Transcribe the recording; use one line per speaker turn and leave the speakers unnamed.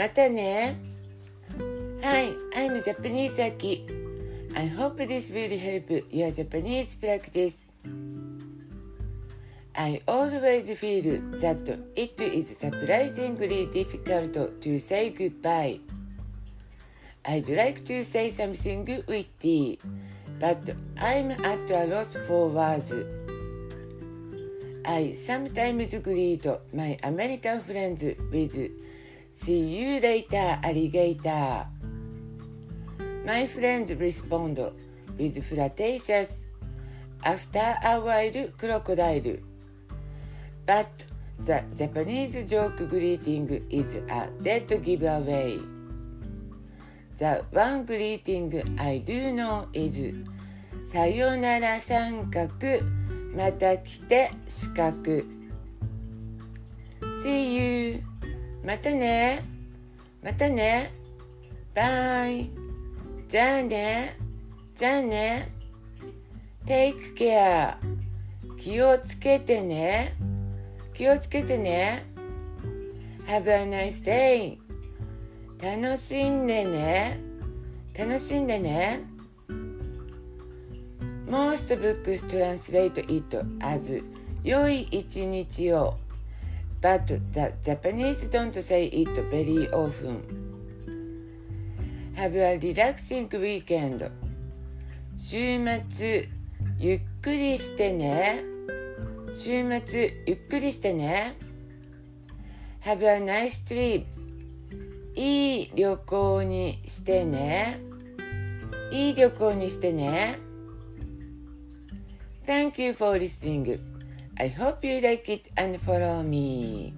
またね Hi, I'm Japanese Aki. I hope this will help your Japanese practice. I always feel that it is surprisingly difficult to say goodbye. I'd like to say something witty, but I'm at a loss for words. I sometimes greet my American friends with See you later, alligator. My friends respond with flirtatious After a while, crocodile. But the Japanese joke greeting is a dead giveaway. The one greeting I do know is さよなら三角また来て四角またね。またね。バイ。じゃあね。じゃあね。Take care 気をつけてね。気をつけてね。Have a nice day 楽しんでね。楽しんでね。Most books translate it as 良い一日を。But the Japanese don't say it very often. Have a relaxing weekend. 週末ゆっくりしてね。週末ゆっくりしてね。Have a nice trip. いい旅行にしてね。いい旅行にしてね。Thank you for listening. I hope you like it and follow me.